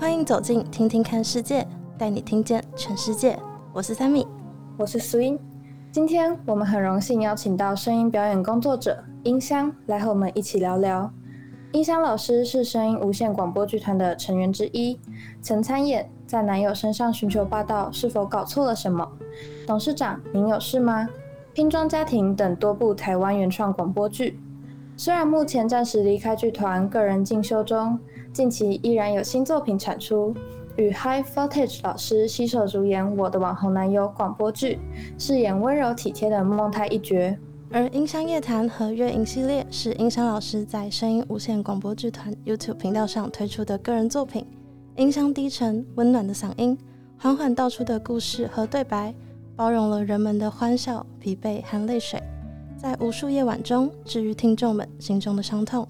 欢迎走进听听看世界，带你听见全世界。我是 Sammy，我是 Swing。今天我们很荣幸邀请到声音表演工作者音箱来和我们一起聊聊。音箱老师是声音无线广播剧团的成员之一，曾参演在男友身上寻求霸道，是否搞错了什么？董事长，您有事吗？拼装家庭等多部台湾原创广播剧。虽然目前暂时离开剧团，个人进修中。近期依然有新作品产出，与 High Voltage 老师携手主演《我的网红男友》广播剧，饰演温柔体贴的梦太一角。而音箱夜谈和乐营系列是音箱老师在声音无限广播剧团 YouTube 频道上推出的个人作品。音箱低沉温暖的嗓音，缓缓道出的故事和对白，包容了人们的欢笑、疲惫和泪水，在无数夜晚中治愈听众们心中的伤痛。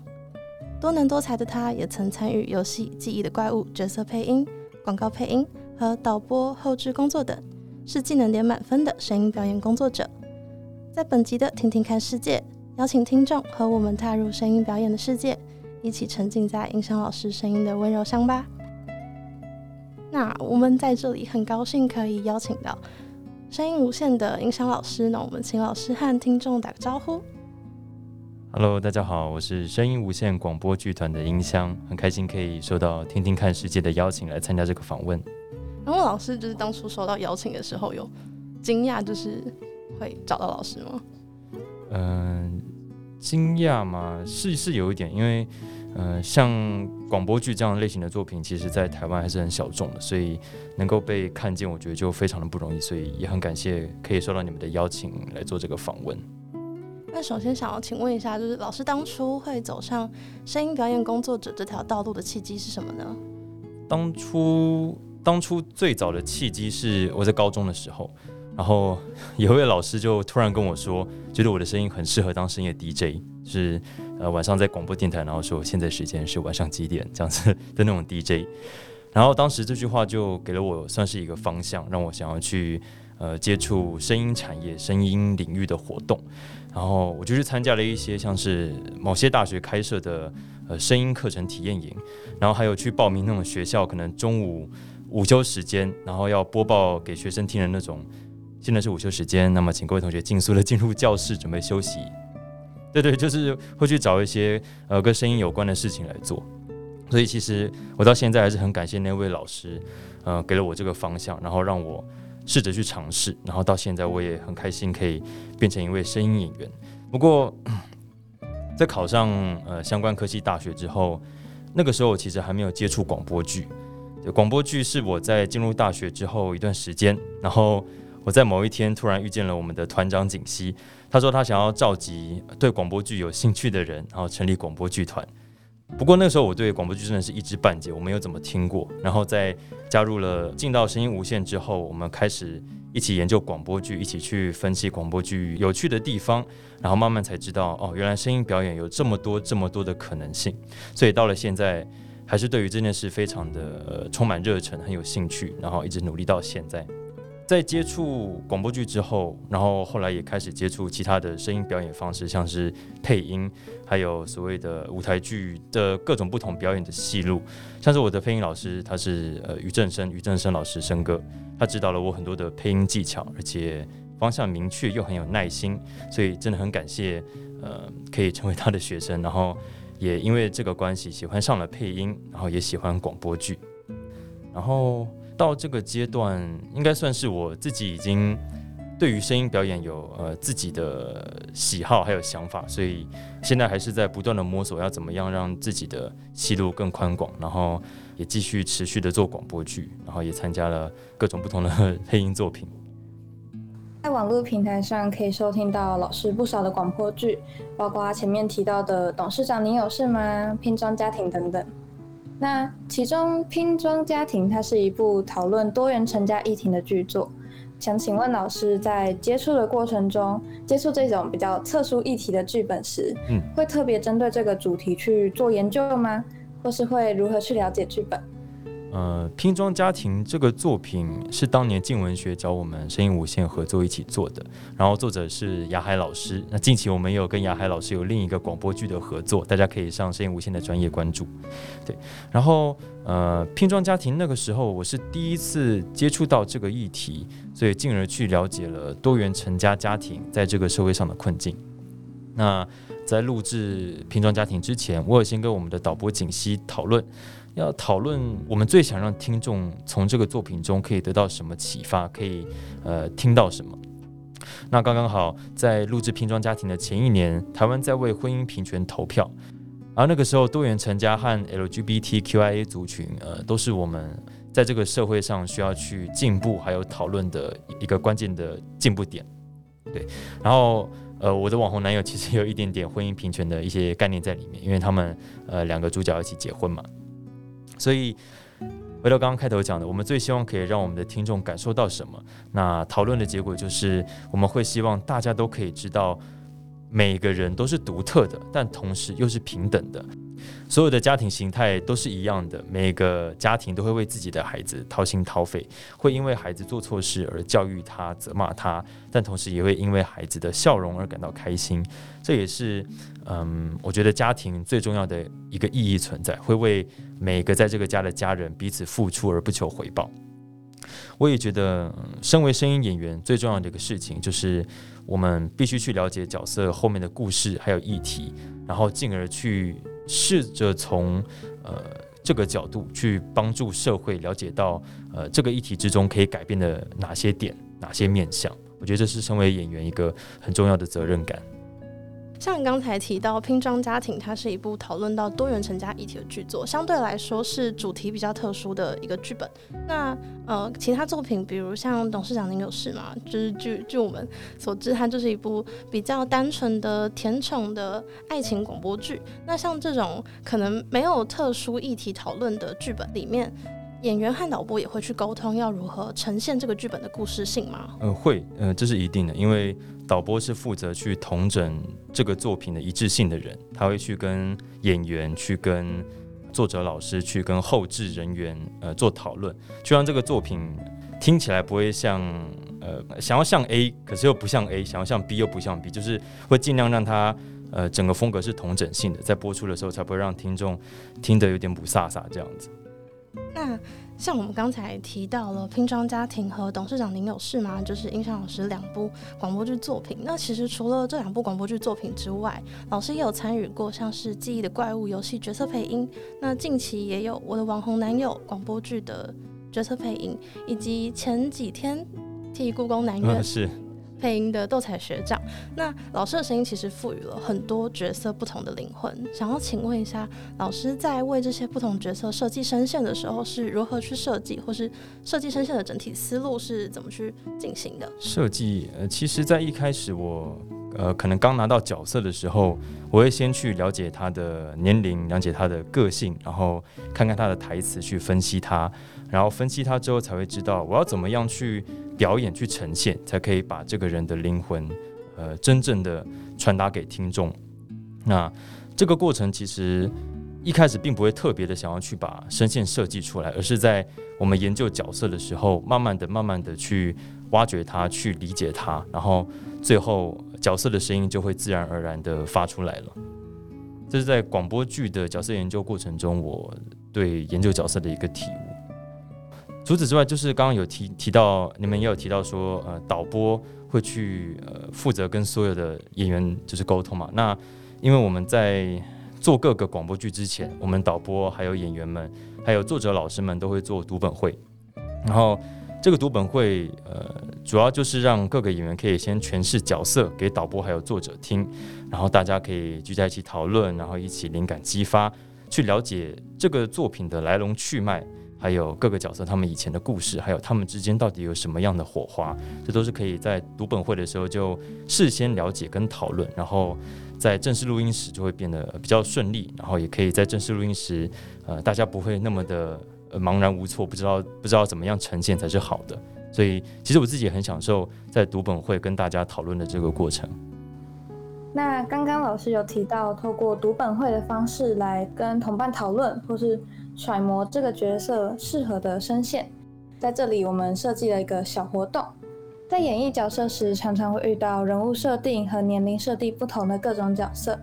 多能多才的他，也曾参与游戏《记忆的怪物》角色配音、广告配音和导播后制工作等，是技能点满分的声音表演工作者。在本集的听听看世界，邀请听众和我们踏入声音表演的世界，一起沉浸在音响老师声音的温柔乡吧。那我们在这里很高兴可以邀请到声音无限的音响老师，那我们请老师和听众打个招呼。Hello，大家好，我是声音无限广播剧团的音箱，很开心可以受到听听看世界的邀请来参加这个访问。然后老师就是当初收到邀请的时候有惊讶，就是会找到老师吗？嗯、呃，惊讶嘛？是是有一点，因为呃，像广播剧这样类型的作品，其实在台湾还是很小众的，所以能够被看见，我觉得就非常的不容易，所以也很感谢可以收到你们的邀请来做这个访问。那首先想要请问一下，就是老师当初会走上声音表演工作者这条道路的契机是什么呢？当初当初最早的契机是我在高中的时候，然后 有一位老师就突然跟我说，觉得我的声音很适合当深夜 DJ，是呃晚上在广播电台，然后说现在时间是晚上几点这样子的那种 DJ。然后当时这句话就给了我算是一个方向，让我想要去呃接触声音产业、声音领域的活动。然后我就去参加了一些像是某些大学开设的呃声音课程体验营，然后还有去报名那种学校可能中午午休时间，然后要播报给学生听的那种。现在是午休时间，那么请各位同学尽速的进入教室准备休息。对对，就是会去找一些呃跟声音有关的事情来做。所以其实我到现在还是很感谢那位老师，呃给了我这个方向，然后让我。试着去尝试，然后到现在我也很开心可以变成一位声音演员。不过，在考上呃相关科技大学之后，那个时候我其实还没有接触广播剧。广播剧是我在进入大学之后一段时间，然后我在某一天突然遇见了我们的团长景熙，他说他想要召集对广播剧有兴趣的人，然后成立广播剧团。不过那时候我对广播剧真的是一知半解，我没有怎么听过。然后在加入了进到声音无限之后，我们开始一起研究广播剧，一起去分析广播剧有趣的地方，然后慢慢才知道哦，原来声音表演有这么多这么多的可能性。所以到了现在，还是对于这件事非常的，充满热忱，很有兴趣，然后一直努力到现在。在接触广播剧之后，然后后来也开始接触其他的声音表演方式，像是配音，还有所谓的舞台剧的各种不同表演的戏路。像是我的配音老师，他是呃于正生，于正生老师生哥，他指导了我很多的配音技巧，而且方向明确又很有耐心，所以真的很感谢呃可以成为他的学生，然后也因为这个关系喜欢上了配音，然后也喜欢广播剧，然后。到这个阶段，应该算是我自己已经对于声音表演有呃自己的喜好还有想法，所以现在还是在不断的摸索，要怎么样让自己的戏路更宽广，然后也继续持续的做广播剧，然后也参加了各种不同的配音作品。在网络平台上可以收听到老师不少的广播剧，包括前面提到的《董事长，您有事吗》、《拼装家庭》等等。那其中《拼装家庭》它是一部讨论多元成家议题的剧作，想请问老师在接触的过程中，接触这种比较特殊议题的剧本时，嗯，会特别针对这个主题去做研究吗？或是会如何去了解剧本？呃，拼装家庭这个作品是当年静文学找我们声音无限合作一起做的，然后作者是雅海老师。那近期我们有跟雅海老师有另一个广播剧的合作，大家可以上声音无限的专业关注。对，然后呃，拼装家庭那个时候我是第一次接触到这个议题，所以进而去了解了多元成家家庭在这个社会上的困境。那在录制拼装家庭之前，我有先跟我们的导播景熙讨论。要讨论我们最想让听众从这个作品中可以得到什么启发，可以呃听到什么。那刚刚好在录制拼装家庭的前一年，台湾在为婚姻平权投票，而那个时候多元成家和 LGBTQIA 族群呃都是我们在这个社会上需要去进步还有讨论的一个关键的进步点。对，然后呃我的网红男友其实有一点点婚姻平权的一些概念在里面，因为他们呃两个主角一起结婚嘛。所以，回到刚刚开头讲的，我们最希望可以让我们的听众感受到什么？那讨论的结果就是，我们会希望大家都可以知道，每个人都是独特的，但同时又是平等的。所有的家庭形态都是一样的，每个家庭都会为自己的孩子掏心掏肺，会因为孩子做错事而教育他、责骂他，但同时也会因为孩子的笑容而感到开心。这也是，嗯，我觉得家庭最重要的一个意义存在，会为每个在这个家的家人彼此付出而不求回报。我也觉得，身为声音演员，最重要的一个事情就是，我们必须去了解角色后面的故事还有议题，然后进而去。试着从呃这个角度去帮助社会了解到呃这个议题之中可以改变的哪些点、哪些面向，我觉得这是身为演员一个很重要的责任感。像刚才提到《拼装家庭》，它是一部讨论到多元成家议题的剧作，相对来说是主题比较特殊的一个剧本。那呃，其他作品，比如像《董事长您有事吗》，就是据据我们所知，它就是一部比较单纯的甜宠的爱情广播剧。那像这种可能没有特殊议题讨论的剧本里面，演员和导播也会去沟通要如何呈现这个剧本的故事性吗？呃，会，呃，这是一定的，因为。导播是负责去统整这个作品的一致性的人，他会去跟演员、去跟作者老师、去跟后制人员呃做讨论，就让这个作品听起来不会像呃想要像 A，可是又不像 A，想要像 B 又不像 B，就是会尽量让它呃整个风格是统整性的，在播出的时候才不会让听众听得有点不飒飒这样子。那。像我们刚才提到了《拼装家庭》和《董事长您有事吗》，就是英翔老师两部广播剧作品。那其实除了这两部广播剧作品之外，老师也有参与过像是《记忆的怪物》游戏角色配音。那近期也有《我的网红男友》广播剧的角色配音，以及前几天替故宫南院。是。配音的斗彩学长，那老师的声音其实赋予了很多角色不同的灵魂。想要请问一下，老师在为这些不同角色设计声线的时候，是如何去设计，或是设计声线的整体思路是怎么去进行的？设计，呃，其实，在一开始我，呃，可能刚拿到角色的时候，我会先去了解他的年龄，了解他的个性，然后看看他的台词，去分析他，然后分析他之后，才会知道我要怎么样去。表演去呈现，才可以把这个人的灵魂，呃，真正的传达给听众。那这个过程其实一开始并不会特别的想要去把声线设计出来，而是在我们研究角色的时候，慢慢的、慢慢的去挖掘它，去理解它，然后最后角色的声音就会自然而然的发出来了。这是在广播剧的角色研究过程中，我对研究角色的一个体。除此之外，就是刚刚有提提到，你们也有提到说，呃，导播会去呃负责跟所有的演员就是沟通嘛。那因为我们在做各个广播剧之前，我们导播还有演员们，还有作者老师们都会做读本会。然后这个读本会，呃，主要就是让各个演员可以先诠释角色给导播还有作者听，然后大家可以聚在一起讨论，然后一起灵感激发，去了解这个作品的来龙去脉。还有各个角色他们以前的故事，还有他们之间到底有什么样的火花，这都是可以在读本会的时候就事先了解跟讨论，然后在正式录音时就会变得比较顺利，然后也可以在正式录音时，呃，大家不会那么的茫然无措，不知道不知道怎么样呈现才是好的。所以其实我自己也很享受在读本会跟大家讨论的这个过程。那刚刚老师有提到透过读本会的方式来跟同伴讨论，或是揣摩这个角色适合的声线。在这里，我们设计了一个小活动，在演绎角色时，常常会遇到人物设定和年龄设定不同的各种角色。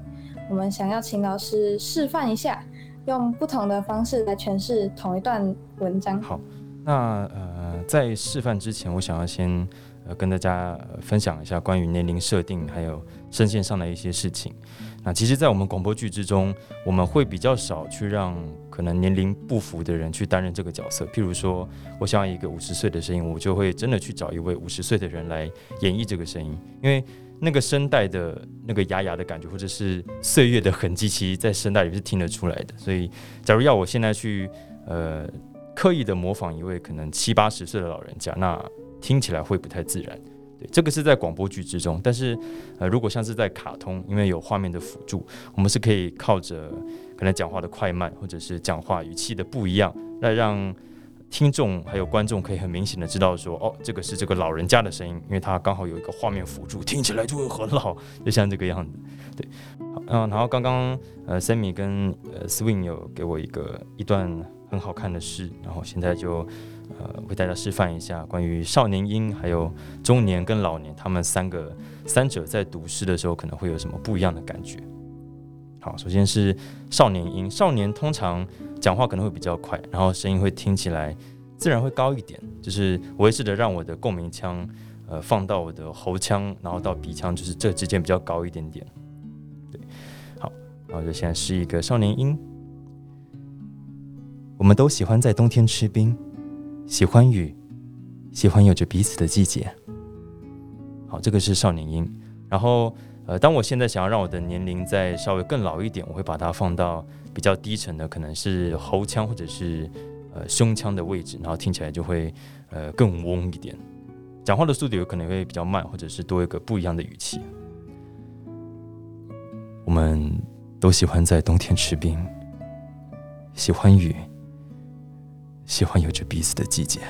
我们想要请老师示范一下，用不同的方式来诠释同一段文章。好，那呃，在示范之前，我想要先呃跟大家分享一下关于年龄设定还有声线上的一些事情。那其实，在我们广播剧之中，我们会比较少去让可能年龄不符的人去担任这个角色。譬如说，我想要一个五十岁的声音，我就会真的去找一位五十岁的人来演绎这个声音，因为那个声带的那个哑哑的感觉，或者是岁月的痕迹，其实在声带里是听得出来的。所以，假如要我现在去呃刻意的模仿一位可能七八十岁的老人家，那听起来会不太自然。对，这个是在广播剧之中，但是，呃，如果像是在卡通，因为有画面的辅助，我们是可以靠着可能讲话的快慢，或者是讲话语气的不一样，来让听众还有观众可以很明显的知道说，哦，这个是这个老人家的声音，因为他刚好有一个画面辅助，听起来就会很老，就像这个样子。对，嗯，然后刚刚呃，Sammy 跟呃 Swing 有给我一个一段很好看的诗，然后现在就。呃，为大家示范一下关于少年音，还有中年跟老年，他们三个三者在读诗的时候可能会有什么不一样的感觉。好，首先是少年音，少年通常讲话可能会比较快，然后声音会听起来自然会高一点。就是我会试着让我的共鸣腔，呃，放到我的喉腔，然后到鼻腔，就是这之间比较高一点点。对，好，然后就现在是一个少年音，我们都喜欢在冬天吃冰。喜欢雨，喜欢有着彼此的季节。好，这个是少年音。然后，呃，当我现在想要让我的年龄再稍微更老一点，我会把它放到比较低沉的，可能是喉腔或者是呃胸腔的位置，然后听起来就会呃更嗡一点。讲话的速度有可能会比较慢，或者是多一个不一样的语气。我们都喜欢在冬天吃冰，喜欢雨。喜欢有着彼此的季节，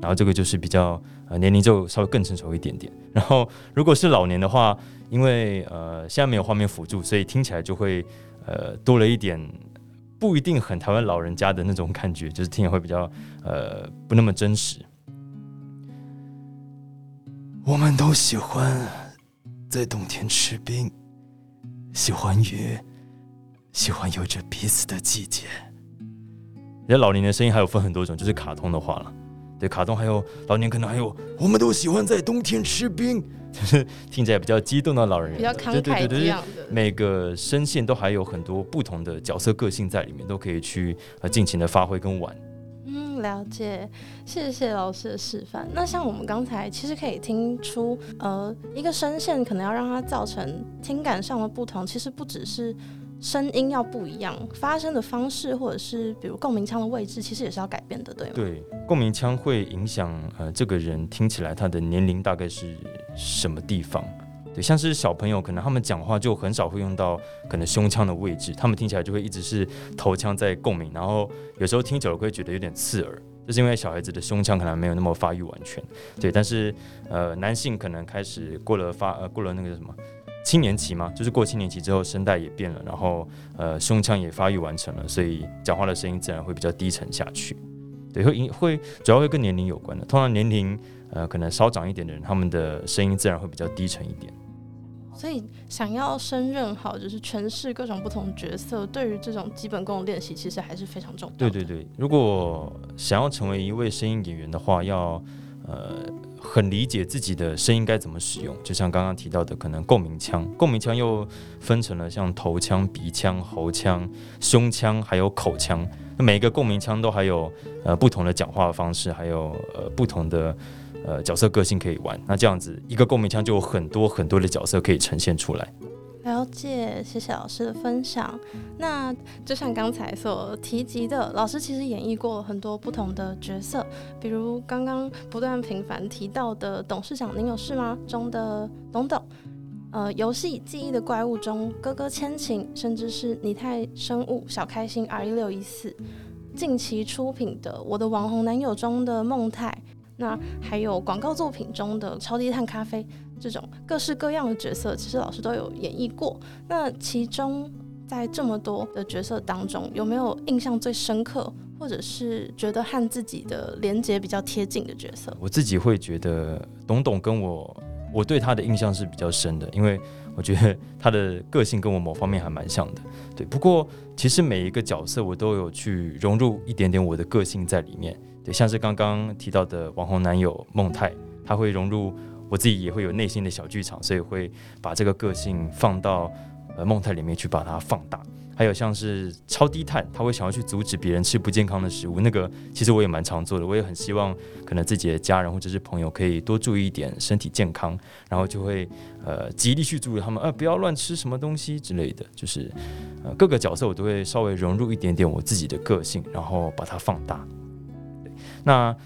然后这个就是比较呃年龄就稍微更成熟一点点。然后如果是老年的话，因为呃现在没有画面辅助，所以听起来就会呃多了一点不一定很台湾老人家的那种感觉，就是听起来会比较呃不那么真实。我们都喜欢在冬天吃冰，喜欢雨，喜欢有着彼此的季节。人家老年的声音还有分很多种，就是卡通的话了。对，卡通还有老年可能还有，我们都喜欢在冬天吃冰，就 是听起来比较激动的老人，人，比较慷慨一样的。每个声线都还有很多不同的角色个性在里面，都可以去呃尽情的发挥跟玩。嗯，了解，谢谢老师的示范。那像我们刚才其实可以听出，呃，一个声线可能要让它造成听感上的不同，其实不只是。声音要不一样，发声的方式或者是比如共鸣腔的位置，其实也是要改变的，对吗？对，共鸣腔会影响呃这个人听起来他的年龄大概是什么地方？对，像是小朋友可能他们讲话就很少会用到可能胸腔的位置，他们听起来就会一直是头腔在共鸣，然后有时候听久了会觉得有点刺耳，就是因为小孩子的胸腔可能没有那么发育完全。对，但是呃男性可能开始过了发呃过了那个什么。青年期嘛，就是过青年期之后，声带也变了，然后呃，胸腔也发育完成了，所以讲话的声音自然会比较低沉下去。对，会会主要会跟年龄有关的。通常年龄呃可能稍长一点的人，他们的声音自然会比较低沉一点。所以想要胜任好，就是诠释各种不同角色，对于这种基本功的练习，其实还是非常重要的。对对对，如果想要成为一位声音演员的话，要呃。很理解自己的声音该怎么使用，就像刚刚提到的，可能共鸣腔，共鸣腔又分成了像头腔、鼻腔、喉腔、胸腔，还有口腔。那每一个共鸣腔都还有呃不同的讲话方式，还有呃不同的呃角色个性可以玩。那这样子一个共鸣腔就有很多很多的角色可以呈现出来。了解，谢谢老师的分享。那就像刚才所提及的，老师其实演绎过很多不同的角色，比如刚刚不断频繁提到的《董事长您有事吗》中的董董，呃，游戏记忆的怪物中哥哥千晴，甚至是拟态生物小开心 R 一六一四，近期出品的《我的网红男友》中的孟泰，那还有广告作品中的超低碳咖啡。这种各式各样的角色，其实老师都有演绎过。那其中在这么多的角色当中，有没有印象最深刻，或者是觉得和自己的连接比较贴近的角色？我自己会觉得董董跟我，我对他的印象是比较深的，因为我觉得他的个性跟我某方面还蛮像的。对，不过其实每一个角色我都有去融入一点点我的个性在里面。对，像是刚刚提到的网红男友孟泰，他会融入我自己，也会有内心的小剧场，所以会把这个个性放到。呃，梦态里面去把它放大，还有像是超低碳，他会想要去阻止别人吃不健康的食物，那个其实我也蛮常做的，我也很希望可能自己的家人或者是朋友可以多注意一点身体健康，然后就会呃极力去注意他们，呃不要乱吃什么东西之类的，就是呃各个角色我都会稍微融入一点点我自己的个性，然后把它放大。那。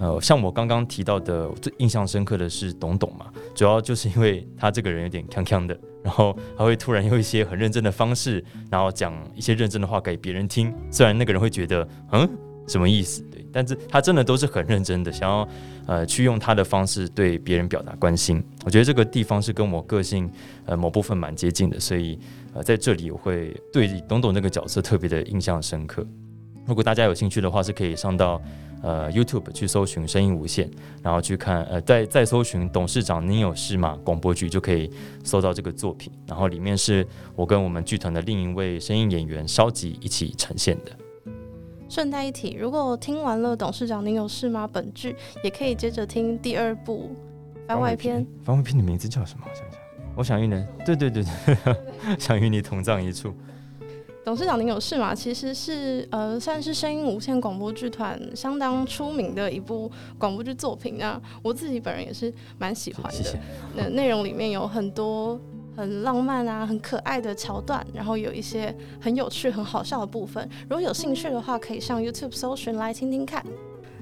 呃，像我刚刚提到的，最印象深刻的是董董嘛，主要就是因为他这个人有点锵锵的，然后他会突然用一些很认真的方式，然后讲一些认真的话给别人听。虽然那个人会觉得，嗯，什么意思？对，但是他真的都是很认真的，想要呃去用他的方式对别人表达关心。我觉得这个地方是跟我个性呃某部分蛮接近的，所以呃在这里我会对董董这个角色特别的印象深刻。如果大家有兴趣的话，是可以上到。呃，YouTube 去搜寻“声音无限”，然后去看，呃，再再搜寻“董事长您有事吗”广播剧，就可以搜到这个作品。然后里面是我跟我们剧团的另一位声音演员烧吉一起呈现的。顺带一提，如果听完了“董事长您有事吗”本剧，也可以接着听第二部番外篇。番外篇的名字叫什么？我想想，我想与你，对对对对，想与你同葬一处。董事长，您有事吗？其实是呃，算是声音无限广播剧团相当出名的一部广播剧作品。那我自己本人也是蛮喜欢的。那内容里面有很多很浪漫啊、很可爱的桥段，然后有一些很有趣、很好笑的部分。如果有兴趣的话，可以上 YouTube 搜寻来听听看。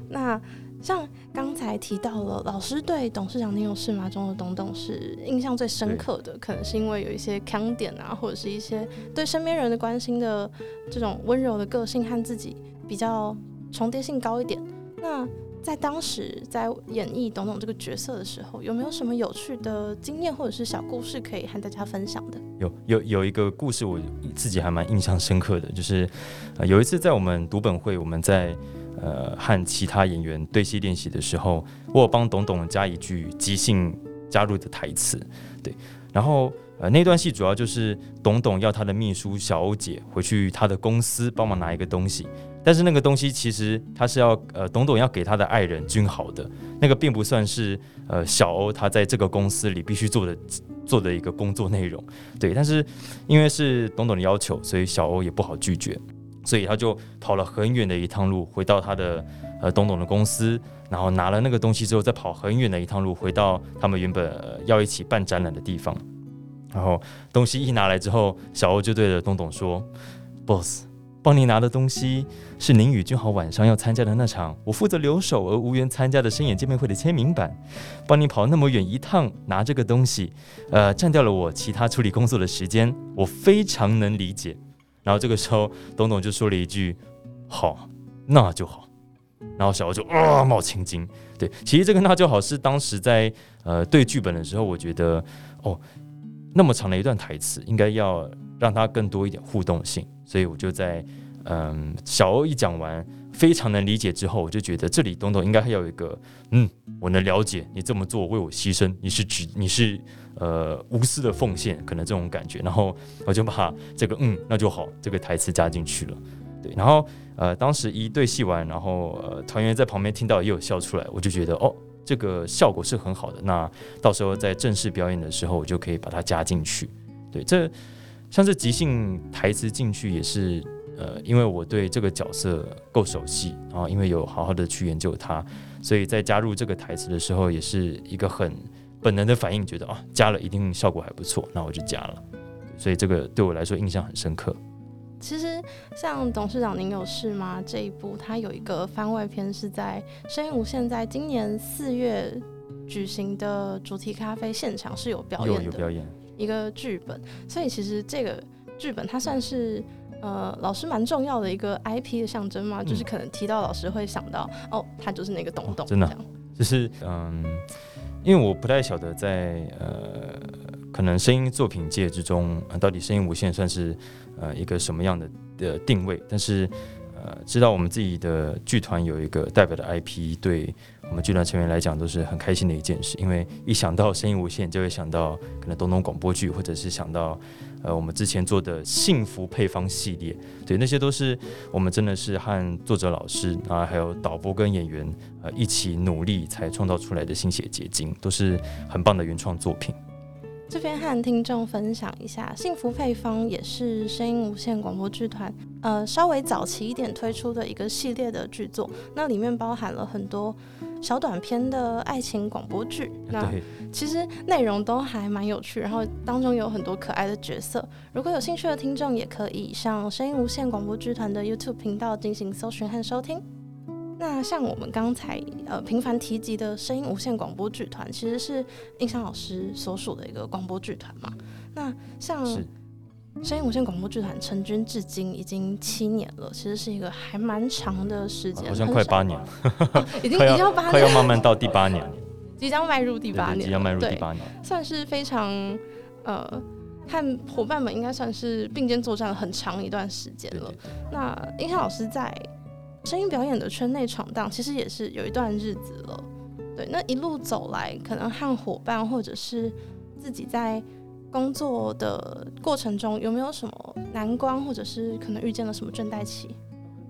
那。像刚才提到了，老师对董事长那种事吗中的董董是印象最深刻的，可能是因为有一些强点啊，或者是一些对身边人的关心的这种温柔的个性和自己比较重叠性高一点。那在当时在演绎董董这个角色的时候，有没有什么有趣的经验或者是小故事可以和大家分享的？有有有一个故事我自己还蛮印象深刻的，就是呃有一次在我们读本会，我们在。呃，和其他演员对戏练习的时候，我有帮董董加一句即兴加入的台词，对。然后呃，那段戏主要就是董董要他的秘书小欧姐回去他的公司帮忙拿一个东西，但是那个东西其实他是要呃董董要给他的爱人君豪的，那个并不算是呃小欧他在这个公司里必须做的做的一个工作内容，对。但是因为是董董的要求，所以小欧也不好拒绝。所以他就跑了很远的一趟路，回到他的呃董董的公司，然后拿了那个东西之后，再跑很远的一趟路，回到他们原本、呃、要一起办展览的地方。然后东西一拿来之后，小欧就对着董董说：“Boss，帮你拿的东西是您与君豪晚上要参加的那场我负责留守而无缘参加的深演见面会的签名版。帮你跑那么远一趟拿这个东西，呃，占掉了我其他处理工作的时间，我非常能理解。”然后这个时候，董董就说了一句：“好，那就好。”然后小欧就啊冒青筋。对，其实这个“那就好”是当时在呃对剧本的时候，我觉得哦，那么长的一段台词，应该要让它更多一点互动性，所以我就在嗯、小欧一讲完，非常能理解之后，我就觉得这里东东应该还有一个嗯，我能了解你这么做为我牺牲，你是指你是。呃，无私的奉献，可能这种感觉，然后我就把这个嗯，那就好，这个台词加进去了，对，然后呃，当时一对戏完，然后呃，团员在旁边听到也有笑出来，我就觉得哦，这个效果是很好的，那到时候在正式表演的时候，我就可以把它加进去，对，这像是即兴台词进去也是呃，因为我对这个角色够熟悉，然后因为有好好的去研究它，所以在加入这个台词的时候，也是一个很。本能的反应觉得啊，加了一定效果还不错，那我就加了。所以这个对我来说印象很深刻。其实像董事长您有事吗？这一部它有一个番外篇是在声音无限在今年四月举行的主题咖啡现场是有表演的，有表演一个剧本。所以其实这个剧本它算是呃老师蛮重要的一个 IP 的象征嘛，就是可能提到老师会想到、嗯、哦，他就是那个董董、哦，真的，就是嗯。因为我不太晓得在呃可能声音作品界之中，呃、到底声音无限算是呃一个什么样的的定位？但是呃，知道我们自己的剧团有一个代表的 IP，对我们剧团成员来讲都是很开心的一件事。因为一想到声音无限，就会想到可能东东广播剧，或者是想到呃我们之前做的幸福配方系列，对，那些都是我们真的是和作者老师啊，还有导播跟演员呃一起努力才创造出来的心血结晶，都是很棒的原创作品。这边和听众分享一下，《幸福配方》也是声音无限广播剧团呃稍微早期一点推出的一个系列的剧作，那里面包含了很多小短片的爱情广播剧，那其实内容都还蛮有趣，然后当中有很多可爱的角色。如果有兴趣的听众，也可以上声音无限广播剧团的 YouTube 频道进行搜寻和收听。那像我们刚才呃频繁提及的声音无限广播剧团，其实是印象老师所属的一个广播剧团嘛。那像声音无限广播剧团成军至今已经七年了，其实是一个还蛮长的时间，好像快八年了，已经已经要八年，快要慢慢到第八年，即将迈入第八年，即将迈入第八年，算是非常呃和伙伴们应该算是并肩作战了很长一段时间了。那映香老师在。声音表演的圈内闯荡，其实也是有一段日子了。对，那一路走来，可能和伙伴或者是自己在工作的过程中，有没有什么难关，或者是可能遇见了什么倦怠期？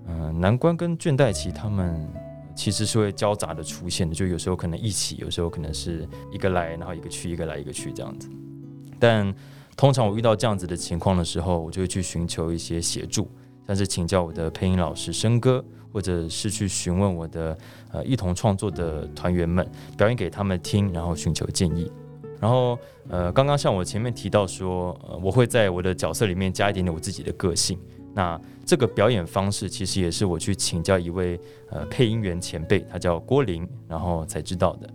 嗯、难关跟倦怠期，他们其实是会交杂的出现的，就有时候可能一起，有时候可能是一个来，然后一个去，一个来，一个去这样子。但通常我遇到这样子的情况的时候，我就会去寻求一些协助，像是请教我的配音老师生哥。或者是去询问我的呃一同创作的团员们，表演给他们听，然后寻求建议。然后呃，刚刚像我前面提到说，呃，我会在我的角色里面加一点点我自己的个性。那这个表演方式其实也是我去请教一位呃配音员前辈，他叫郭林，然后才知道的。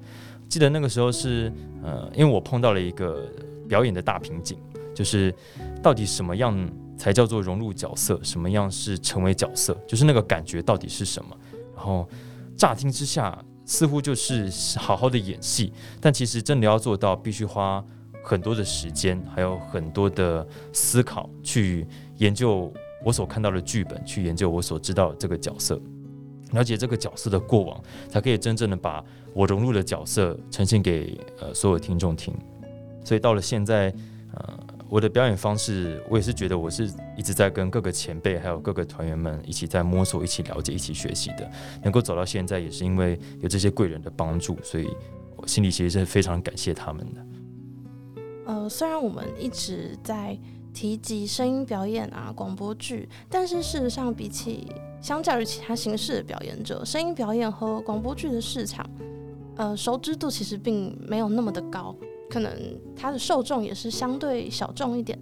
记得那个时候是呃，因为我碰到了一个表演的大瓶颈，就是到底什么样才叫做融入角色？什么样是成为角色？就是那个感觉到底是什么？然后乍听之下似乎就是好好的演戏，但其实真的要做到，必须花很多的时间，还有很多的思考去研究我所看到的剧本，去研究我所知道的这个角色，了解这个角色的过往，才可以真正的把我融入的角色呈现给呃所有听众听。所以到了现在，呃。我的表演方式，我也是觉得我是一直在跟各个前辈还有各个团员们一起在摸索、一起了解、一起学习的。能够走到现在，也是因为有这些贵人的帮助，所以我心里其实是非常感谢他们的。呃，虽然我们一直在提及声音表演啊、广播剧，但是事实上，比起相较于其他形式的表演者，声音表演和广播剧的市场，呃，熟知度其实并没有那么的高。可能它的受众也是相对小众一点。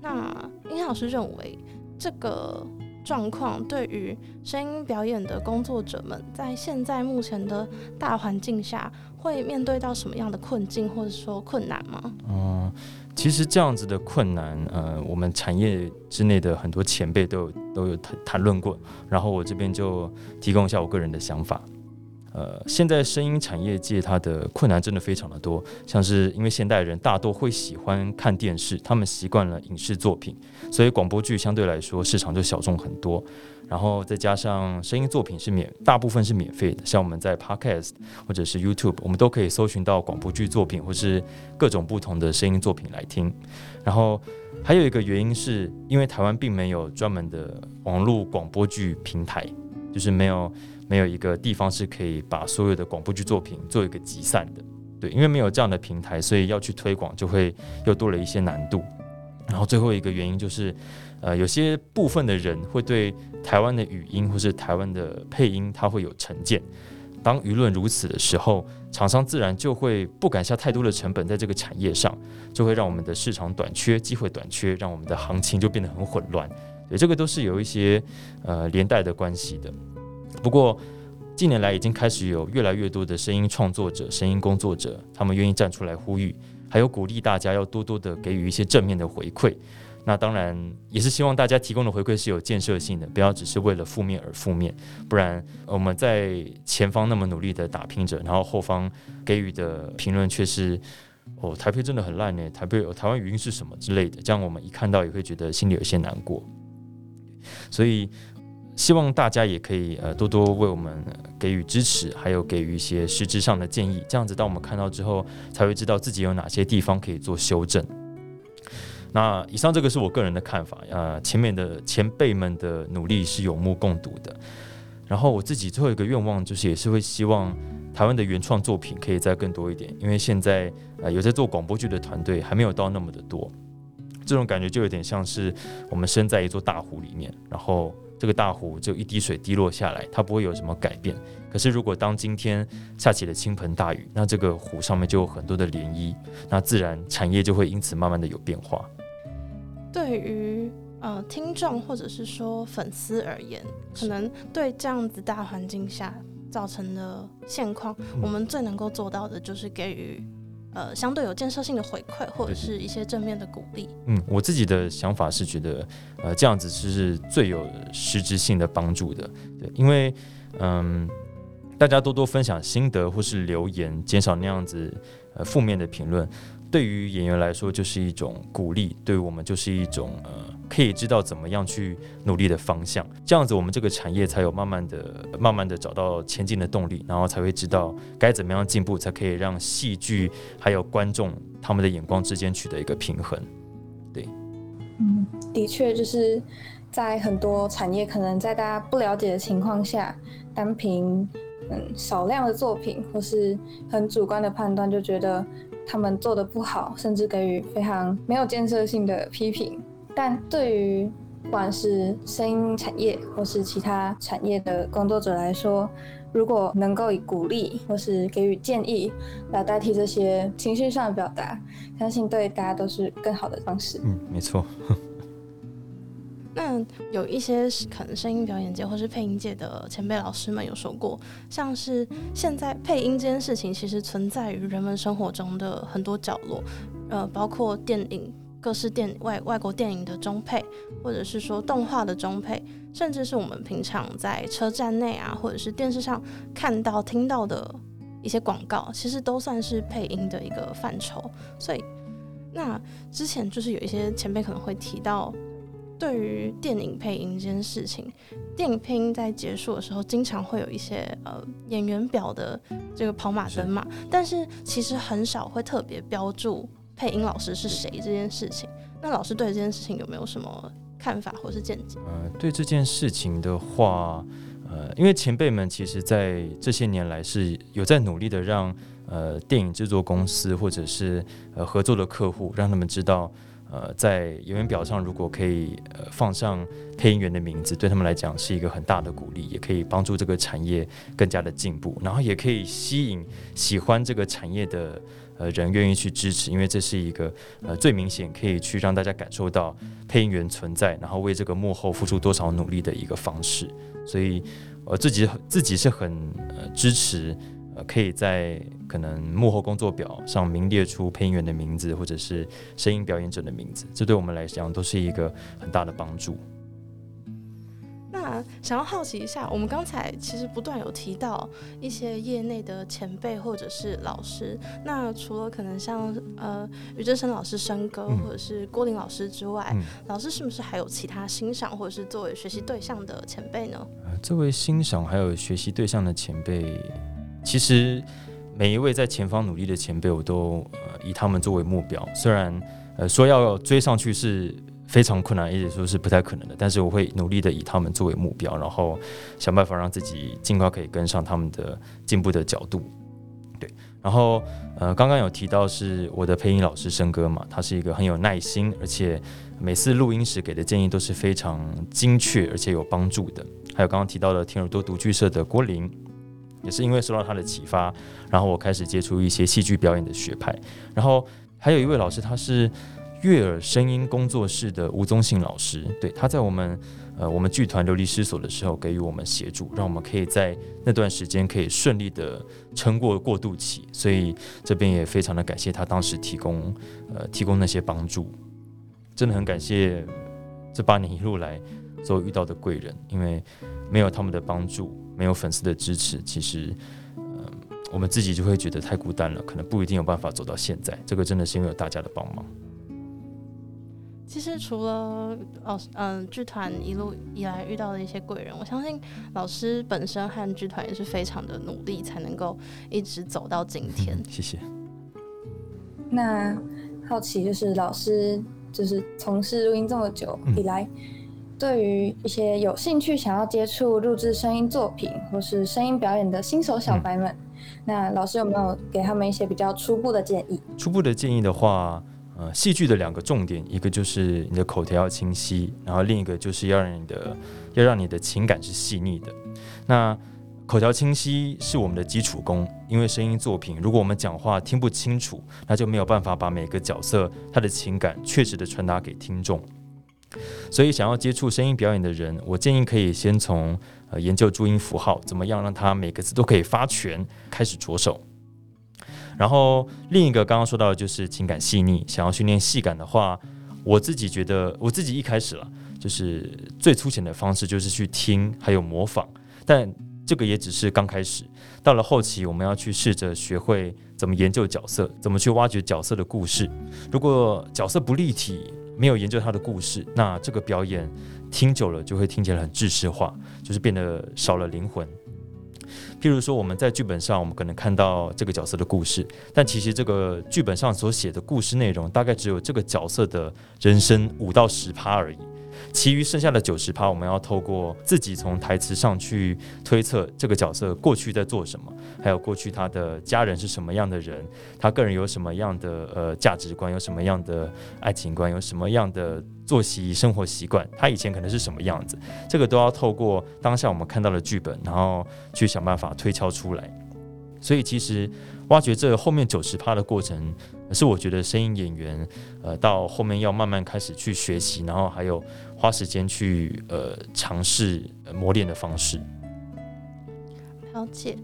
那映香老师认为，这个状况对于声音表演的工作者们，在现在目前的大环境下，会面对到什么样的困境或者说困难吗？嗯，其实这样子的困难，呃，我们产业之内的很多前辈都有都有谈谈论过。然后我这边就提供一下我个人的想法。呃，现在声音产业界它的困难真的非常的多，像是因为现代人大多会喜欢看电视，他们习惯了影视作品，所以广播剧相对来说市场就小众很多。然后再加上声音作品是免，大部分是免费的，像我们在 Podcast 或者是 YouTube，我们都可以搜寻到广播剧作品或是各种不同的声音作品来听。然后还有一个原因是因为台湾并没有专门的网络广播剧平台，就是没有。没有一个地方是可以把所有的广播剧作品做一个集散的，对，因为没有这样的平台，所以要去推广就会又多了一些难度。然后最后一个原因就是，呃，有些部分的人会对台湾的语音或是台湾的配音，他会有成见。当舆论如此的时候，厂商自然就会不敢下太多的成本在这个产业上，就会让我们的市场短缺，机会短缺，让我们的行情就变得很混乱。对，这个都是有一些呃连带的关系的。不过，近年来已经开始有越来越多的声音创作者、声音工作者，他们愿意站出来呼吁，还有鼓励大家要多多的给予一些正面的回馈。那当然也是希望大家提供的回馈是有建设性的，不要只是为了负面而负面。不然我们在前方那么努力的打拼着，然后后方给予的评论却是哦，台配真的很烂呢，台配、哦、台湾语音是什么之类的，这样我们一看到也会觉得心里有些难过。所以希望大家也可以呃多多为我们给予支持，还有给予一些实质上的建议，这样子当我们看到之后，才会知道自己有哪些地方可以做修正。那以上这个是我个人的看法，呃，前面的前辈们的努力是有目共睹的。然后我自己最后一个愿望就是，也是会希望台湾的原创作品可以再更多一点，因为现在呃有在做广播剧的团队还没有到那么的多，这种感觉就有点像是我们身在一座大湖里面，然后这个大湖就一滴水滴落下来，它不会有什么改变。可是如果当今天下起了倾盆大雨，那这个湖上面就有很多的涟漪，那自然产业就会因此慢慢的有变化。对于呃，听众或者是说粉丝而言，可能对这样子大环境下造成的现况，嗯、我们最能够做到的就是给予呃相对有建设性的回馈，或者是一些正面的鼓励。嗯，我自己的想法是觉得，呃，这样子是最有实质性的帮助的。对，因为嗯，大家多多分享心得或是留言，减少那样子呃负面的评论。对于演员来说，就是一种鼓励；对我们，就是一种呃，可以知道怎么样去努力的方向。这样子，我们这个产业才有慢慢的、慢慢的找到前进的动力，然后才会知道该怎么样进步，才可以让戏剧还有观众他们的眼光之间取得一个平衡。对，嗯，的确，就是在很多产业可能在大家不了解的情况下，单凭嗯少量的作品或是很主观的判断，就觉得。他们做的不好，甚至给予非常没有建设性的批评。但对于不管是声音产业或是其他产业的工作者来说，如果能够以鼓励或是给予建议来代替这些情绪上的表达，相信对大家都是更好的方式。嗯，没错。那有一些可能声音表演界或是配音界的前辈老师们有说过，像是现在配音这件事情其实存在于人们生活中的很多角落，呃，包括电影、各式电外外国电影的中配，或者是说动画的中配，甚至是我们平常在车站内啊，或者是电视上看到、听到的一些广告，其实都算是配音的一个范畴。所以，那之前就是有一些前辈可能会提到。对于电影配音这件事情，电影配音在结束的时候，经常会有一些呃演员表的这个跑马灯嘛，但是其实很少会特别标注配音老师是谁这件事情。那老师对这件事情有没有什么看法或是见解？呃，对这件事情的话，呃，因为前辈们其实在这些年来是有在努力的让呃电影制作公司或者是呃合作的客户让他们知道。呃，在演员表上，如果可以呃放上配音员的名字，对他们来讲是一个很大的鼓励，也可以帮助这个产业更加的进步，然后也可以吸引喜欢这个产业的呃人愿意去支持，因为这是一个呃最明显可以去让大家感受到配音员存在，然后为这个幕后付出多少努力的一个方式。所以，我，自己自己是很呃支持。呃，可以在可能幕后工作表上明列出配音员的名字，或者是声音表演者的名字，这对我们来讲都是一个很大的帮助。那想要好奇一下，我们刚才其实不断有提到一些业内的前辈或者是老师，那除了可能像呃于振生老师生哥，或者是郭林老师之外，嗯、老师是不是还有其他欣赏或者是作为学习对象的前辈呢？呃，作为欣赏还有学习对象的前辈。其实每一位在前方努力的前辈，我都呃以他们作为目标。虽然呃说要追上去是非常困难，也就是说是不太可能的，但是我会努力的以他们作为目标，然后想办法让自己尽快可以跟上他们的进步的角度。对，然后呃刚刚有提到是我的配音老师生哥嘛，他是一个很有耐心，而且每次录音时给的建议都是非常精确而且有帮助的。还有刚刚提到的天耳朵读剧社的郭林。也是因为受到他的启发，然后我开始接触一些戏剧表演的学派。然后还有一位老师，他是悦耳声音工作室的吴宗信老师。对，他在我们呃我们剧团流离失所的时候，给予我们协助，让我们可以在那段时间可以顺利的撑过过渡期。所以这边也非常的感谢他当时提供呃提供那些帮助，真的很感谢这八年一路来所遇到的贵人，因为没有他们的帮助。没有粉丝的支持，其实，嗯、呃，我们自己就会觉得太孤单了，可能不一定有办法走到现在。这个真的是因为有大家的帮忙。其实除了老师，嗯，剧团一路以来遇到的一些贵人，我相信老师本身和剧团也是非常的努力，才能够一直走到今天。嗯，谢谢。那好奇就是老师就是从事录音这么久以来，嗯、对于一些有兴趣想要接触录制声音作品或是声音表演的新手小白们，嗯、那老师有没有给他们一些比较初步的建议？初步的建议的话。呃，戏剧的两个重点，一个就是你的口条要清晰，然后另一个就是要让你的要让你的情感是细腻的。那口条清晰是我们的基础功，因为声音作品，如果我们讲话听不清楚，那就没有办法把每个角色他的情感确实的传达给听众。所以，想要接触声音表演的人，我建议可以先从呃研究注音符号，怎么样让它每个字都可以发全开始着手。然后另一个刚刚说到的就是情感细腻，想要训练细感的话，我自己觉得我自己一开始了，就是最粗浅的方式就是去听还有模仿，但这个也只是刚开始。到了后期，我们要去试着学会怎么研究角色，怎么去挖掘角色的故事。如果角色不立体，没有研究他的故事，那这个表演听久了就会听起来很制式化，就是变得少了灵魂。譬如说，我们在剧本上，我们可能看到这个角色的故事，但其实这个剧本上所写的故事内容，大概只有这个角色的人生五到十趴而已。其余剩下的九十趴，我们要透过自己从台词上去推测这个角色过去在做什么，还有过去他的家人是什么样的人，他个人有什么样的呃价值观，有什么样的爱情观，有什么样的作息生活习惯，他以前可能是什么样子，这个都要透过当下我们看到的剧本，然后去想办法推敲出来。所以其实挖掘这后面九十趴的过程，可是我觉得声音演员呃到后面要慢慢开始去学习，然后还有。花时间去呃尝试磨练的方式。了解。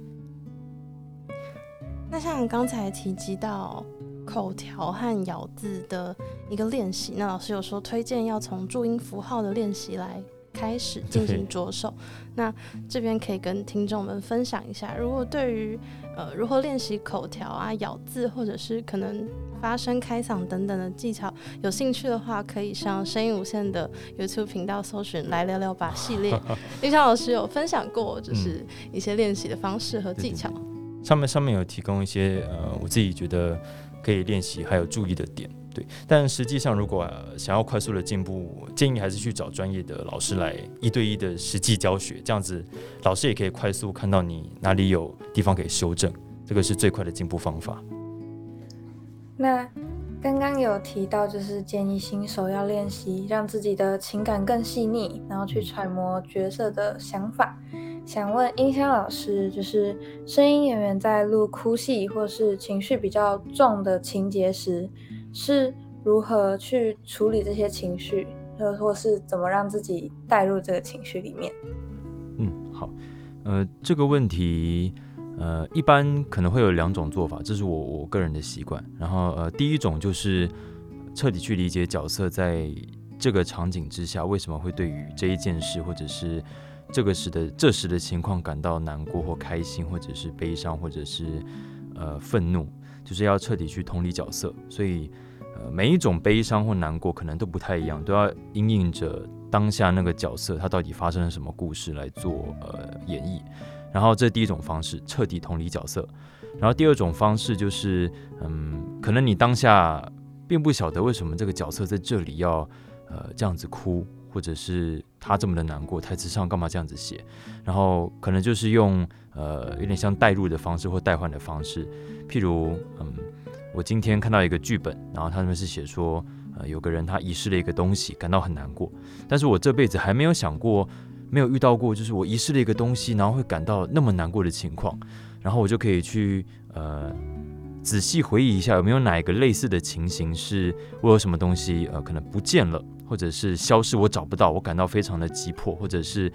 那像刚才提及到口条和咬字的一个练习，那老师有说推荐要从注音符号的练习来开始进行着手。那这边可以跟听众们分享一下，如果对于呃如何练习口条啊、咬字，或者是可能。发声、开嗓等等的技巧，有兴趣的话，可以上声音无限的 YouTube 频道搜寻“来聊聊吧”系列。音响老师有分享过，就是一些练习的方式和技巧。嗯、上面上面有提供一些呃，我自己觉得可以练习还有注意的点。对，但实际上如果、想要快速的进步，建议还是去找专业的老师来一对一的实际教学，这样子老师也可以快速看到你哪里有地方可以修正，这个是最快的进步方法。那刚刚有提到，就是建议新手要练习让自己的情感更细腻，然后去揣摩角色的想法。想问音箱老师，就是声音演员在录哭戏或是情绪比较重的情节时，是如何去处理这些情绪，或或是怎么让自己带入这个情绪里面？嗯，好，呃，这个问题。呃，一般可能会有两种做法，这是我我个人的习惯。然后呃，第一种就是彻底去理解角色在这个场景之下为什么会对于这一件事或者是这个时的这时的情况感到难过或开心，或者是悲伤，或者是呃愤怒，就是要彻底去同理角色。所以呃，每一种悲伤或难过可能都不太一样，都要因应着当下那个角色他到底发生了什么故事来做呃演绎。然后这第一种方式，彻底同理角色。然后第二种方式就是，嗯，可能你当下并不晓得为什么这个角色在这里要呃这样子哭，或者是他这么的难过，台词上干嘛这样子写？然后可能就是用呃有点像代入的方式或代换的方式，譬如，嗯，我今天看到一个剧本，然后他们是写说，呃，有个人他遗失了一个东西，感到很难过，但是我这辈子还没有想过。没有遇到过，就是我遗失了一个东西，然后会感到那么难过的情况，然后我就可以去呃仔细回忆一下，有没有哪一个类似的情形，是我有什么东西呃可能不见了，或者是消失，我找不到，我感到非常的急迫，或者是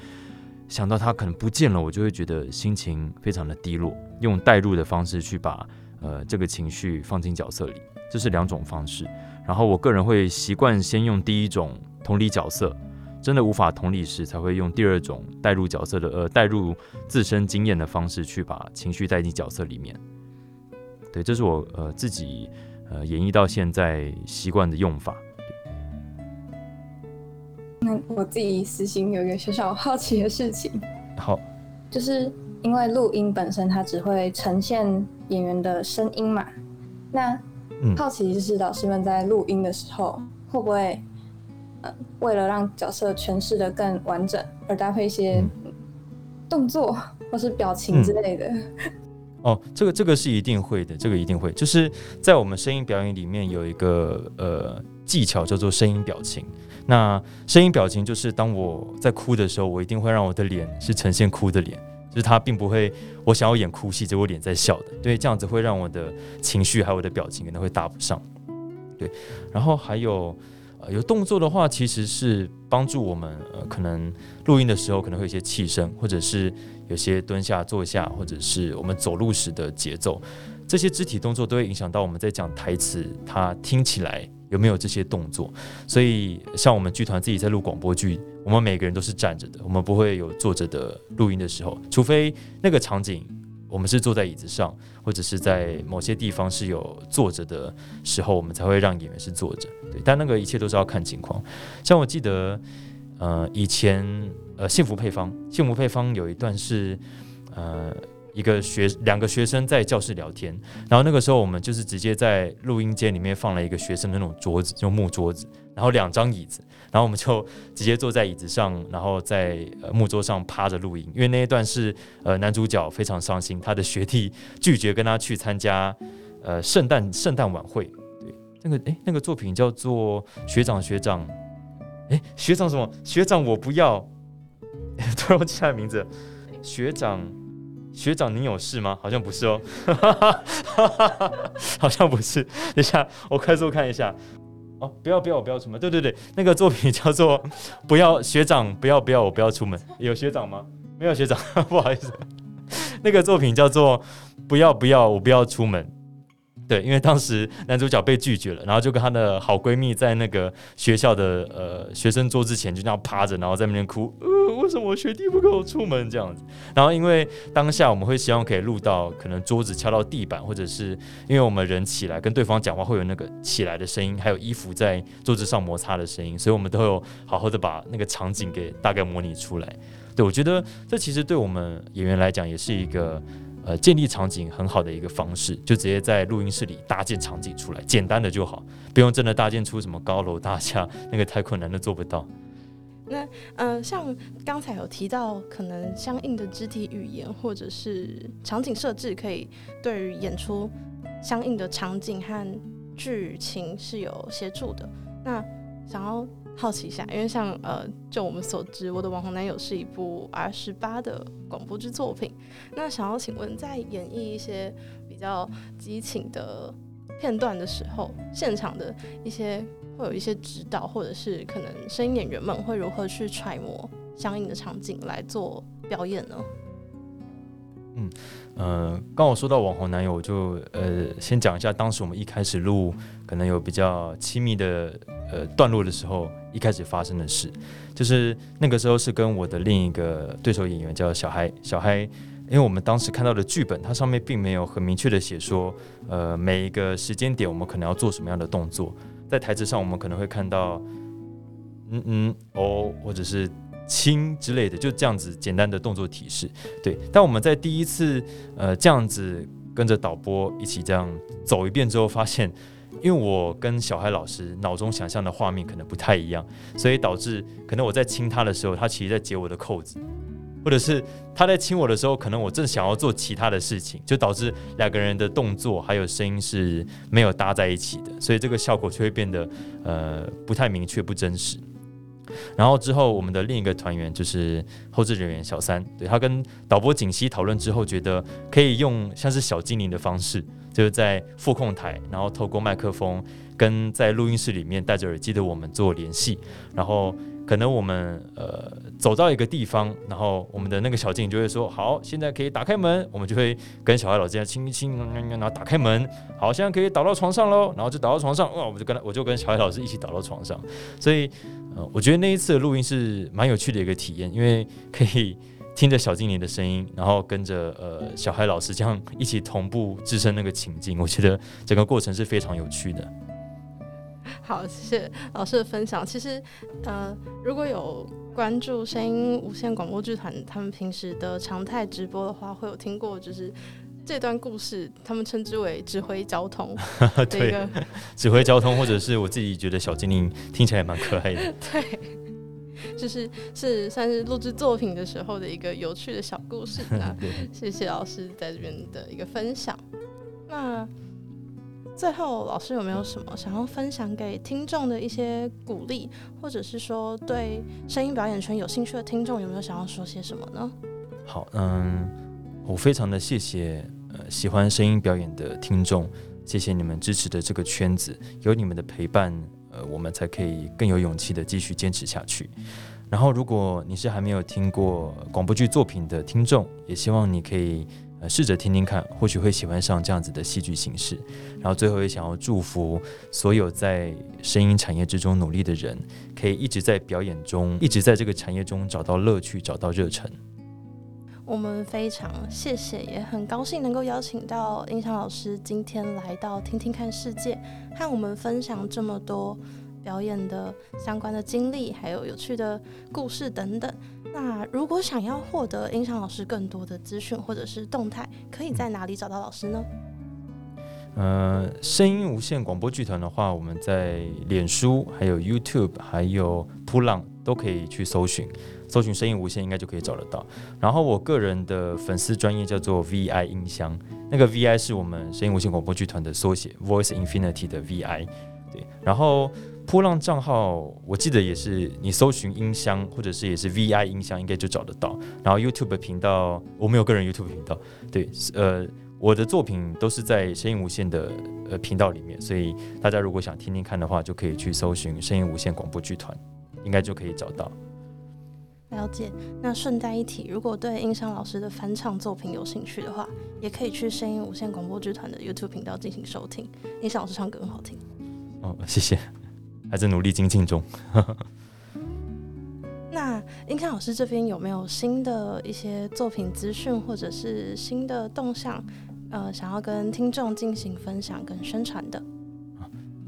想到他可能不见了，我就会觉得心情非常的低落。用代入的方式去把呃这个情绪放进角色里，这是两种方式。然后我个人会习惯先用第一种同理角色。真的无法同理时，才会用第二种带入角色的呃带入自身经验的方式去把情绪带进角色里面。对，这是我呃自己呃演绎到现在习惯的用法。那我自己私心有一个小小好奇的事情，好，就是因为录音本身它只会呈现演员的声音嘛，那好奇就是老师们在录音的时候会不会，呃，为了让角色诠释的更完整而搭配一些动作或是表情之类的？嗯、哦，这个这个是一定会的，这个一定会，就是在我们声音表演里面有一个呃技巧叫做声音表情。那声音表情就是当我在哭的时候，我一定会让我的脸是呈现哭的脸，就是他并不会我想要演哭戏，结果脸在笑的，对，这样子会让我的情绪还有我的表情可能会搭不上，对。然后还有呃有动作的话，其实是帮助我们呃可能录音的时候可能会有一些气声，或者是有些蹲下坐下，或者是我们走路时的节奏，这些肢体动作都会影响到我们在讲台词，它听起来。有没有这些动作？所以像我们剧团自己在录广播剧，我们每个人都是站着的，我们不会有坐着的录音的时候，除非那个场景我们是坐在椅子上，或者是在某些地方是有坐着的时候，我们才会让演员是坐着。对，但那个一切都是要看情况。像我记得，呃，以前呃，幸福配方，幸福配方有一段是呃。一个学两个学生在教室聊天，然后那个时候我们就是直接在录音间里面放了一个学生的那种桌子，就木桌子，然后两张椅子，然后我们就直接坐在椅子上，然后在呃木桌上趴着录音。因为那一段是呃男主角非常伤心，他的学弟拒绝跟他去参加呃圣诞圣诞晚会。对，那个诶，那个作品叫做学长学长，诶，学长什么？学长我不要，突然我记下名字，学长。学长，你有事吗？好像不是哦，好像不是。等一下，我快速看一下。哦，不要不要，我不要出门。对对对，那个作品叫做 《不要学长，不要不要，我不要出门》。有学长吗？没有学长，不好意思。那个作品叫做《不要不要，我不要出门》。对，因为当时男主角被拒绝了，然后就跟他的好闺蜜在那个学校的呃学生桌之前就这样趴着，然后在那边哭，呃，为什么学弟不跟我出门这样子？然后因为当下我们会希望可以录到可能桌子敲到地板，或者是因为我们人起来跟对方讲话会有那个起来的声音，还有衣服在桌子上摩擦的声音，所以我们都有好好的把那个场景给大概模拟出来。对，我觉得这其实对我们演员来讲也是一个。呃，建立场景很好的一个方式，就直接在录音室里搭建场景出来，简单的就好，不用真的搭建出什么高楼大厦，那个太困难，都做不到。那呃，像刚才有提到，可能相应的肢体语言或者是场景设置，可以对于演出相应的场景和剧情是有协助的。那想要。好奇一下，因为像呃，就我们所知，我的网红男友是一部 R 十八的广播剧作品。那想要请问，在演绎一些比较激情的片段的时候，现场的一些会有一些指导，或者是可能声音演员们会如何去揣摩相应的场景来做表演呢？嗯，呃，刚我说到网红男友，我就呃先讲一下，当时我们一开始录，可能有比较亲密的呃段落的时候。一开始发生的事，就是那个时候是跟我的另一个对手演员叫小嗨，小嗨，因为我们当时看到的剧本，它上面并没有很明确的写说，呃，每一个时间点我们可能要做什么样的动作，在台词上我们可能会看到，嗯嗯哦，或者是亲之类的，就这样子简单的动作提示，对。但我们在第一次呃这样子跟着导播一起这样走一遍之后，发现。因为我跟小孩老师脑中想象的画面可能不太一样，所以导致可能我在亲他的时候，他其实在解我的扣子，或者是他在亲我的时候，可能我正想要做其他的事情，就导致两个人的动作还有声音是没有搭在一起的，所以这个效果就会变得呃不太明确、不真实。然后之后我们的另一个团员就是后置人员小三，对，他跟导播景熙讨论之后，觉得可以用像是小精灵的方式。就是在副控台，然后透过麦克风跟在录音室里面戴着耳机的我们做联系，然后可能我们呃走到一个地方，然后我们的那个小静就会说：“好，现在可以打开门。”我们就会跟小孩老师这样亲亲，然后打开门。好，现在可以倒到床上喽，然后就倒到床上。哇，我们就跟他，我就跟小孩老师一起倒到床上。所以呃，我觉得那一次的录音是蛮有趣的一个体验，因为可以听着小精灵的声音，然后跟着呃小孩老师这样一起同步置身那个情境，我觉得整个过程是非常有趣的。好，谢谢老师的分享。其实，呃，如果有关注声音无线广播剧团他们平时的常态直播的话，会有听过，就是这段故事，他们称之为指挥交通。对，指挥交通，或者是我自己觉得小精灵听起来蛮可爱的。对，就是是算是录制作品的时候的一个有趣的小故事。那谢谢老师在这边的一个分享。那。最后，老师有没有什么想要分享给听众的一些鼓励，或者是说对声音表演圈有兴趣的听众有没有想要说些什么呢？好，嗯，我非常的谢谢呃喜欢声音表演的听众，谢谢你们支持的这个圈子，有你们的陪伴，呃，我们才可以更有勇气的继续坚持下去。然后，如果你是还没有听过广播剧作品的听众，也希望你可以。呃，试着听听看，或许会喜欢上这样子的戏剧形式。然后最后也想要祝福所有在声音产业之中努力的人，可以一直在表演中，一直在这个产业中找到乐趣，找到热忱。我们非常谢谢，也很高兴能够邀请到音响老师今天来到听听看世界，和我们分享这么多表演的相关的经历，还有有趣的故事等等。那如果想要获得音响老师更多的资讯或者是动态，可以在哪里找到老师呢？呃，声音无限广播剧团的话，我们在脸书、还有 YouTube、还有噗浪都可以去搜寻，搜寻声音无限应该就可以找得到。然后我个人的粉丝专业叫做 VI 音箱，那个 VI 是我们声音无限广播剧团的缩写，Voice Infinity 的 VI。对，然后。波浪账号，我记得也是你搜寻音箱，或者是也是 VI 音箱，应该就找得到。然后 YouTube 频道，我没有个人 YouTube 频道，对，呃，我的作品都是在声音无限的呃频道里面，所以大家如果想听听看的话，就可以去搜寻声音无限广播剧团，应该就可以找到。了解。那顺带一提，如果对印象老师的翻唱作品有兴趣的话，也可以去声音无线广播剧团的 YouTube 频道进行收听。印象老师唱歌很好听。哦，谢谢。还在努力精进中。那印象老师这边有没有新的一些作品资讯，或者是新的动向，呃，想要跟听众进行分享跟宣传的？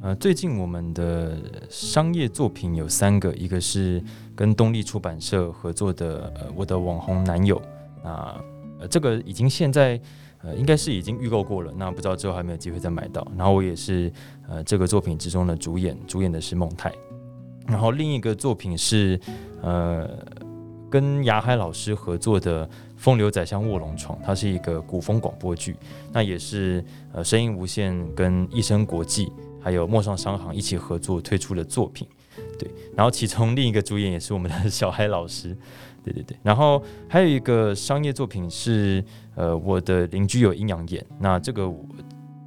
呃，最近我们的商业作品有三个，一个是跟东立出版社合作的，呃，我的网红男友，那呃，这个已经现在。呃，应该是已经预购过了，那不知道之后还没有机会再买到。然后我也是呃这个作品之中的主演，主演的是孟泰。然后另一个作品是呃跟雅海老师合作的《风流宰相卧龙床》，它是一个古风广播剧，那也是呃声音无限跟一声国际还有陌上商行一起合作推出了作品。对，然后其中另一个主演也是我们的小海老师。对对对，然后还有一个商业作品是，呃，我的邻居有阴阳眼。那这个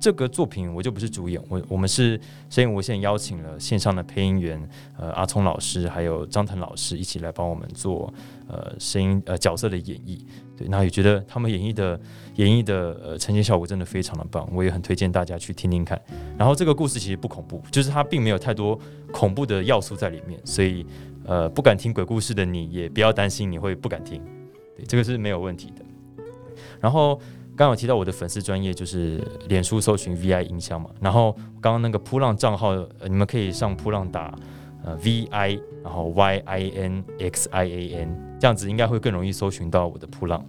这个作品我就不是主演，我我们是声音无限邀请了线上的配音员，呃，阿聪老师还有张腾老师一起来帮我们做呃声音呃角色的演绎。对，那也觉得他们演绎的演绎的呃呈现效果真的非常的棒，我也很推荐大家去听听看。然后这个故事其实不恐怖，就是它并没有太多恐怖的要素在里面，所以。呃，不敢听鬼故事的你也不要担心，你会不敢听，对，这个是没有问题的。然后刚刚有提到我的粉丝专业就是脸书搜寻 VI 音箱嘛，然后刚刚那个扑浪账号，呃，你们可以上扑浪打呃 VI，然后 Y I N X I A N，这样子应该会更容易搜寻到我的扑浪。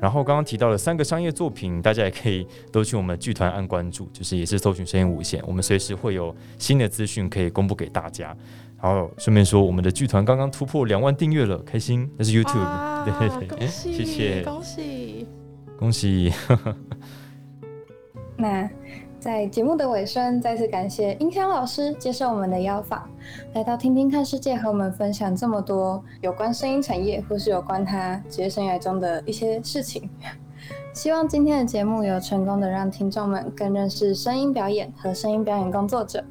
然后刚刚提到了三个商业作品，大家也可以都去我们剧团按关注，就是也是搜寻声音无限，我们随时会有新的资讯可以公布给大家。然后顺便说，我们的剧团刚刚突破两万订阅了，开心！那是 YouTube，对对对，谢谢，恭喜，恭喜！那在节目的尾声，再次感谢英翔老师接受我们的邀访，来到听听看世界，和我们分享这么多有关声音产业或是有关他职业生涯中的一些事情。希望今天的节目有成功的让听众们更认识声音表演和声音表演工作者。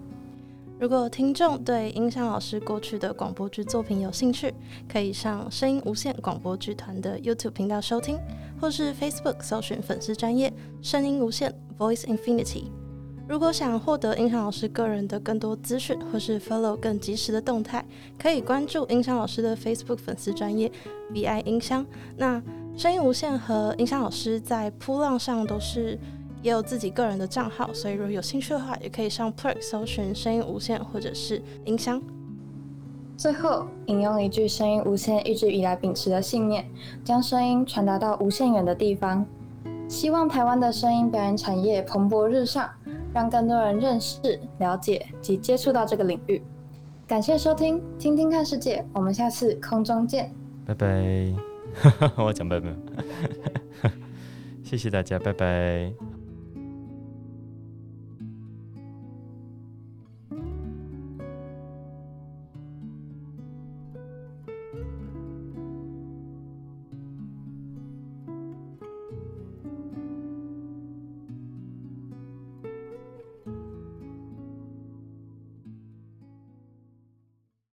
如果听众对音响老师过去的广播剧作品有兴趣，可以上声音无限广播剧团的 YouTube 频道收听，或是 Facebook 搜寻粉丝专页声音无限 Voice Infinity。如果想获得音响老师个人的更多资讯，或是 follow 更及时的动态，可以关注音响老师的 Facebook 粉丝专页 “V I 音箱。那声音无限和音响老师在噗浪上都是也有自己个人的账号，所以如果有兴趣的话，也可以上 Plurk 搜寻声音无限或者是音箱。最后，引用一句声音无限一直以来秉持的信念，将声音传达到无限远的地方。希望台湾的声音表演产业蓬勃日上，让更多人认识、了解及接触到这个领域。感谢收听，听听看世界，我们下次空中见，拜拜。我要讲拜拜，谢谢大家，拜拜。